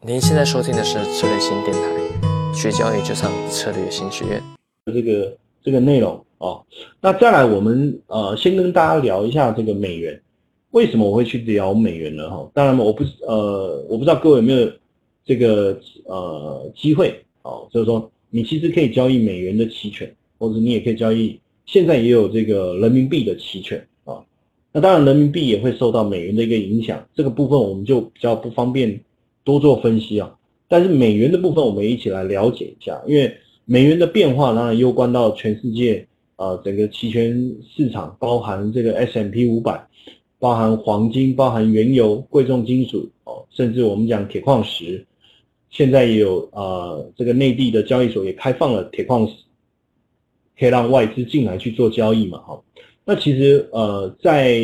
您现在收听的是策略新电台，学交易就上策略新学院。这个这个内容哦，那再来我们呃先跟大家聊一下这个美元，为什么我会去聊美元呢？哈，当然我不呃我不知道各位有没有这个呃机会哦，就是说你其实可以交易美元的期权，或者你也可以交易，现在也有这个人民币的期权啊。那当然人民币也会受到美元的一个影响，这个部分我们就比较不方便。多做分析啊，但是美元的部分我们一起来了解一下，因为美元的变化当然攸关到全世界啊，整个期权市场，包含这个 S M P 五百，包含黄金，包含原油、贵重金属哦，甚至我们讲铁矿石，现在也有啊，这个内地的交易所也开放了铁矿石，可以让外资进来去做交易嘛，哈。那其实呃，在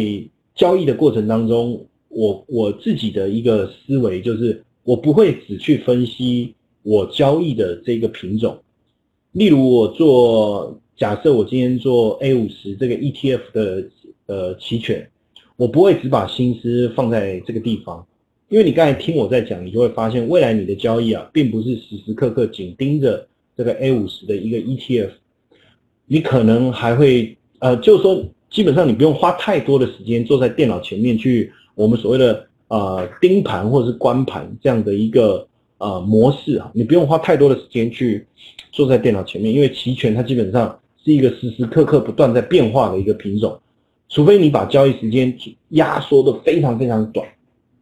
交易的过程当中，我我自己的一个思维就是。我不会只去分析我交易的这个品种，例如我做假设我今天做 A 五十这个 ETF 的呃期权，我不会只把心思放在这个地方，因为你刚才听我在讲，你就会发现未来你的交易啊，并不是时时刻刻紧盯着这个 A 五十的一个 ETF，你可能还会呃，就是说基本上你不用花太多的时间坐在电脑前面去我们所谓的。呃，盯盘或者是观盘这样的一个呃模式啊，你不用花太多的时间去坐在电脑前面，因为期权它基本上是一个时时刻刻不断在变化的一个品种，除非你把交易时间压缩的非常非常短。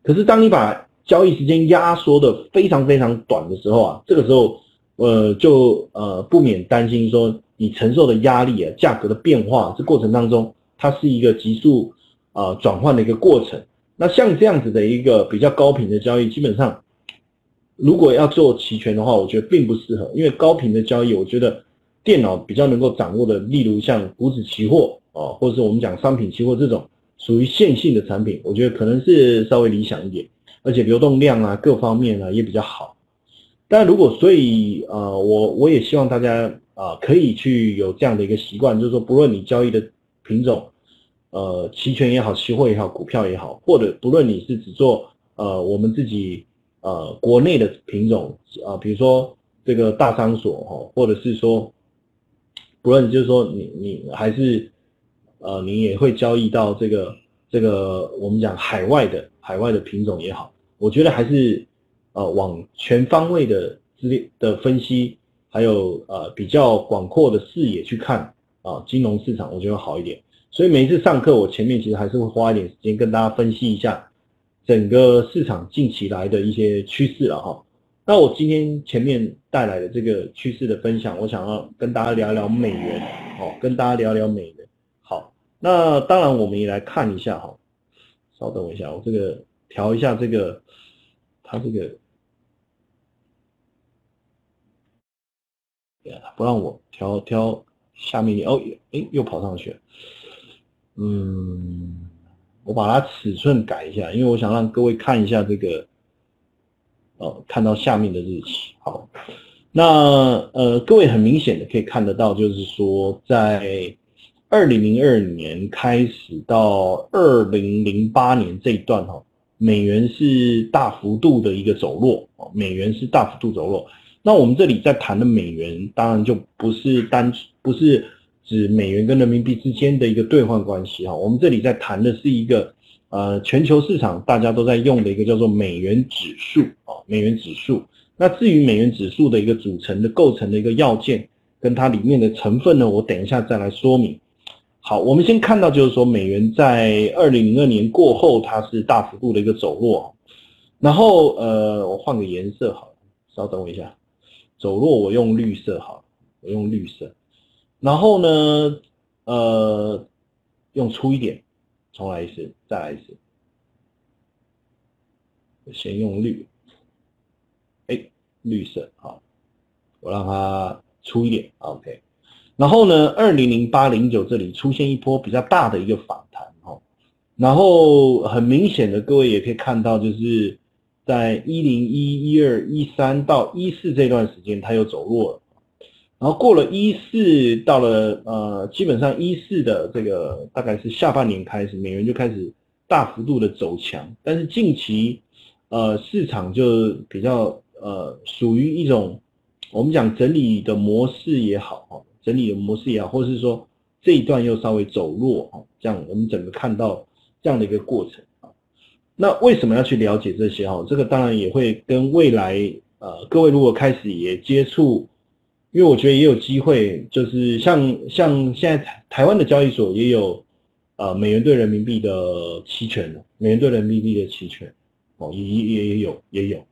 可是当你把交易时间压缩的非常非常短的时候啊，这个时候呃就呃不免担心说你承受的压力啊，价格的变化这过程当中，它是一个急速啊转换的一个过程。那像这样子的一个比较高频的交易，基本上如果要做期权的话，我觉得并不适合，因为高频的交易，我觉得电脑比较能够掌握的，例如像股指期货啊，或者是我们讲商品期货这种属于线性的产品，我觉得可能是稍微理想一点，而且流动量啊各方面啊也比较好。但如果所以呃，我我也希望大家啊可以去有这样的一个习惯，就是说不论你交易的品种。呃，期权也好，期货也好，股票也好，或者不论你是只做呃我们自己呃国内的品种啊，比如说这个大商所哈，或者是说不论就是说你你还是呃你也会交易到这个这个我们讲海外的海外的品种也好，我觉得还是呃往全方位的资的分析，还有呃比较广阔的视野去看啊金融市场，我觉得好一点。所以每一次上课，我前面其实还是会花一点时间跟大家分析一下整个市场近期来的一些趋势了哈。那我今天前面带来的这个趋势的分享，我想要跟大家聊聊美元，哦，跟大家聊聊美元。好，那当然我们也来看一下哈。稍等我一下，我这个调一下这个，它这个，不让我调调下面哦，哎，又跑上去了。嗯，我把它尺寸改一下，因为我想让各位看一下这个，哦，看到下面的日期。好，那呃，各位很明显的可以看得到，就是说在二零零二年开始到二零零八年这一段哈，美元是大幅度的一个走弱哦，美元是大幅度走弱。那我们这里在谈的美元，当然就不是单不是。指美元跟人民币之间的一个兑换关系哈，我们这里在谈的是一个呃全球市场大家都在用的一个叫做美元指数啊，美元指数。那至于美元指数的一个组成的构成的一个要件跟它里面的成分呢，我等一下再来说明。好，我们先看到就是说美元在二零零二年过后它是大幅度的一个走弱，然后呃我换个颜色好，稍等我一下，走弱我用绿色好，我用绿色。然后呢，呃，用粗一点，重来一次，再来一次。先用绿，哎，绿色好，我让它粗一点，OK。然后呢，二零零八零九这里出现一波比较大的一个反弹，哈。然后很明显的，各位也可以看到，就是在一零一一二一三到一四这段时间，它又走弱了。然后过了一四，到了呃，基本上一四的这个大概是下半年开始，美元就开始大幅度的走强。但是近期，呃市场就比较呃属于一种我们讲整理的模式也好，整理的模式也好，或是说这一段又稍微走弱，哈，这样我们整个看到这样的一个过程啊。那为什么要去了解这些？哈，这个当然也会跟未来呃各位如果开始也接触。因为我觉得也有机会，就是像像现在台台湾的交易所也有，呃，美元兑人民币的期权美元兑人民币的期权，哦，也也也有也有，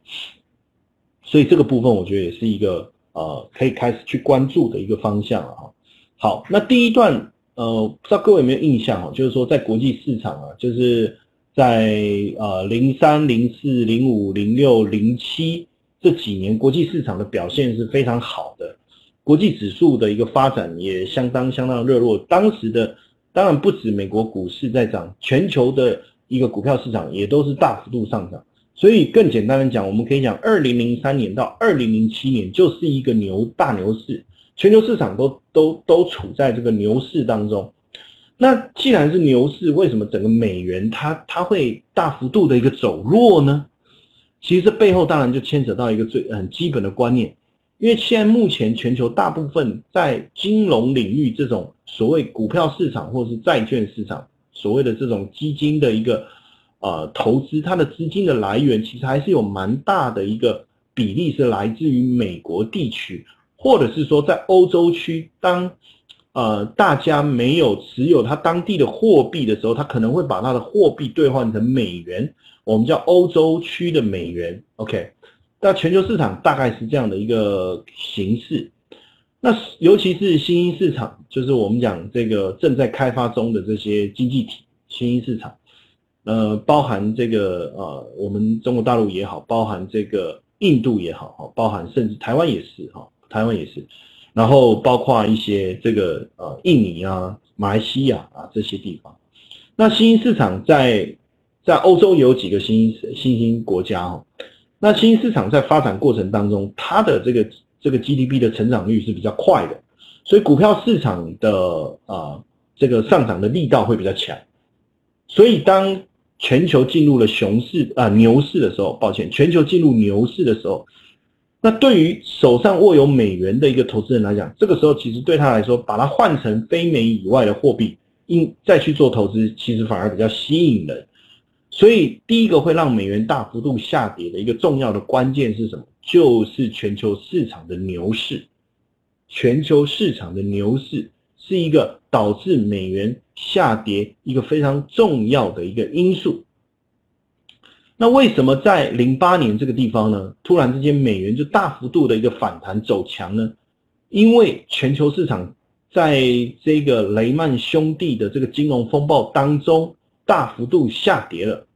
所以这个部分我觉得也是一个呃可以开始去关注的一个方向啊。好，那第一段呃，不知道各位有没有印象啊？就是说在国际市场啊，就是在呃零三、零四、零五、零六、零七这几年，国际市场的表现是非常好的。国际指数的一个发展也相当相当热络，当时的当然不止美国股市在涨，全球的一个股票市场也都是大幅度上涨。所以更简单的讲，我们可以讲，二零零三年到二零零七年就是一个牛大牛市，全球市场都都都处在这个牛市当中。那既然是牛市，为什么整个美元它它会大幅度的一个走弱呢？其实这背后当然就牵扯到一个最很基本的观念。因为现在目前全球大部分在金融领域这种所谓股票市场或者是债券市场，所谓的这种基金的一个呃投资，它的资金的来源其实还是有蛮大的一个比例是来自于美国地区，或者是说在欧洲区，当呃大家没有持有它当地的货币的时候，它可能会把它的货币兑换成美元，我们叫欧洲区的美元，OK。那全球市场大概是这样的一个形式，那尤其是新兴市场，就是我们讲这个正在开发中的这些经济体，新兴市场，呃，包含这个呃，我们中国大陆也好，包含这个印度也好，哈，包含甚至台湾也是哈，台湾也是，然后包括一些这个呃，印尼啊、马来西亚啊这些地方，那新兴市场在在欧洲有几个新兴新兴国家哈。那新兴市场在发展过程当中，它的这个这个 GDP 的成长率是比较快的，所以股票市场的啊这个上涨的力道会比较强。所以当全球进入了熊市啊牛市的时候，抱歉，全球进入牛市的时候，那对于手上握有美元的一个投资人来讲，这个时候其实对他来说，把它换成非美以外的货币，应再去做投资，其实反而比较吸引人。所以，第一个会让美元大幅度下跌的一个重要的关键是什么？就是全球市场的牛市。全球市场的牛市是一个导致美元下跌一个非常重要的一个因素。那为什么在零八年这个地方呢？突然之间美元就大幅度的一个反弹走强呢？因为全球市场在这个雷曼兄弟的这个金融风暴当中。大幅度下跌了，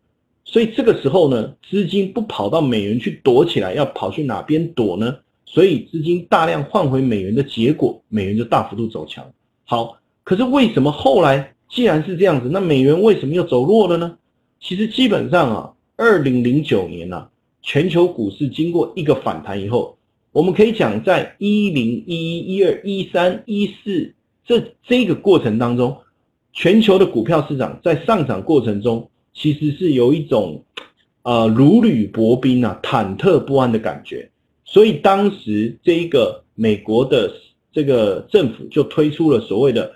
所以这个时候呢，资金不跑到美元去躲起来，要跑去哪边躲呢？所以资金大量换回美元的结果，美元就大幅度走强。好，可是为什么后来既然是这样子，那美元为什么又走弱了呢？其实基本上啊，二零零九年呐，全球股市经过一个反弹以后，我们可以讲，在一零一一、一二、一三、一四这这个过程当中。全球的股票市场在上涨过程中，其实是有一种，呃，如履薄冰啊，忐忑不安的感觉。所以当时这一个美国的这个政府就推出了所谓的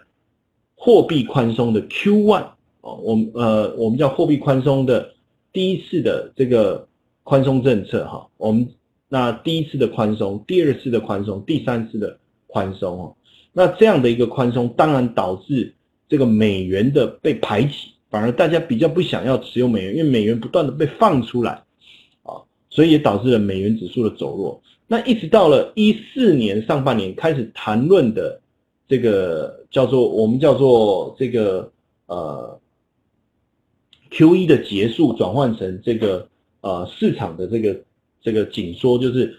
货币宽松的 Q one 哦，我们呃，我们叫货币宽松的第一次的这个宽松政策哈。我们那第一次的宽松，第二次的宽松，第三次的宽松哦。那这样的一个宽松，当然导致。这个美元的被排挤，反而大家比较不想要持有美元，因为美元不断的被放出来，啊，所以也导致了美元指数的走弱。那一直到了一四年上半年开始谈论的这个叫做我们叫做这个呃 Q E 的结束，转换成这个呃市场的这个这个紧缩，就是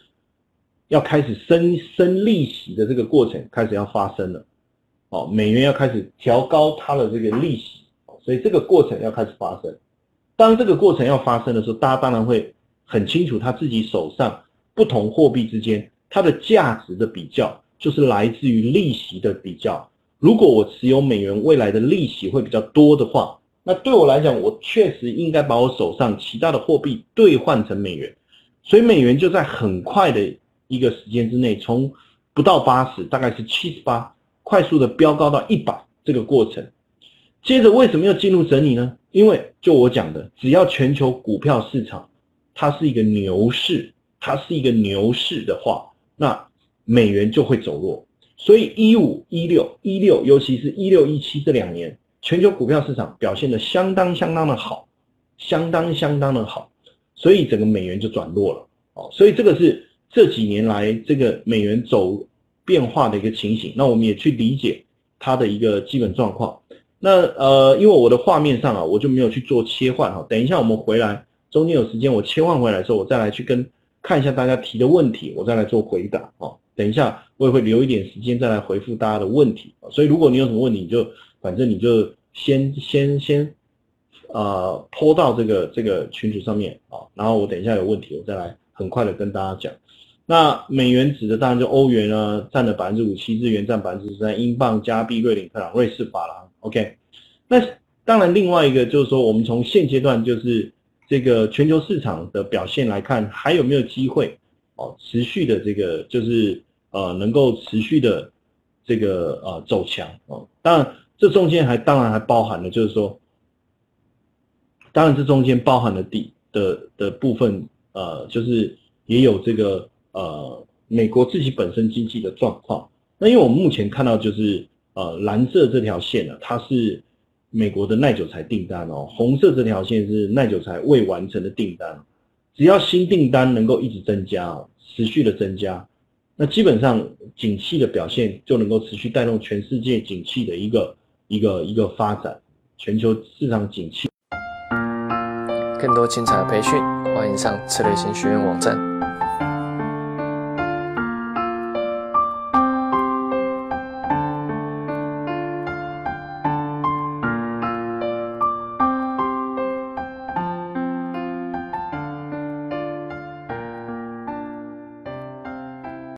要开始升升利息的这个过程开始要发生了。哦，美元要开始调高它的这个利息，所以这个过程要开始发生。当这个过程要发生的时候，大家当然会很清楚他自己手上不同货币之间它的价值的比较，就是来自于利息的比较。如果我持有美元，未来的利息会比较多的话，那对我来讲，我确实应该把我手上其他的货币兑换成美元，所以美元就在很快的一个时间之内，从不到八十，大概是七十八，快速的飙高到一百这个过程。接着为什么要进入整理呢？因为就我讲的，只要全球股票市场它是一个牛市，它是一个牛市的话，那美元就会走弱。所以一五一六一六，尤其是一六一七这两年，全球股票市场表现的相当相当的好，相当相当的好，所以整个美元就转弱了。哦，所以这个是这几年来这个美元走变化的一个情形。那我们也去理解它的一个基本状况。那呃，因为我的画面上啊，我就没有去做切换哈。等一下我们回来，中间有时间我切换回来之后，我再来去跟看一下大家提的问题，我再来做回答哦。等一下，我也会留一点时间再来回复大家的问题。所以，如果你有什么问题，你就反正你就先先先，呃，拖到这个这个群组上面啊。然后我等一下有问题，我再来很快的跟大家讲。那美元指的当然就欧元啊，占了百分之五七，日元占百分之十三，英镑、加币、瑞典克朗、瑞士法郎。OK，那当然另外一个就是说，我们从现阶段就是这个全球市场的表现来看，还有没有机会哦，持续的这个就是。呃，能够持续的这个呃走强哦，当然这中间还当然还包含了，就是说，当然这中间包含了底的的部分，呃，就是也有这个呃美国自己本身经济的状况。那因为我们目前看到就是呃蓝色这条线呢，它是美国的耐久材订单哦，红色这条线是耐久材未完成的订单，只要新订单能够一直增加哦，持续的增加。那基本上，景气的表现就能够持续带动全世界景气的一个一个一个发展，全球市场景气。更多精彩的培训，欢迎上策略型学院网站。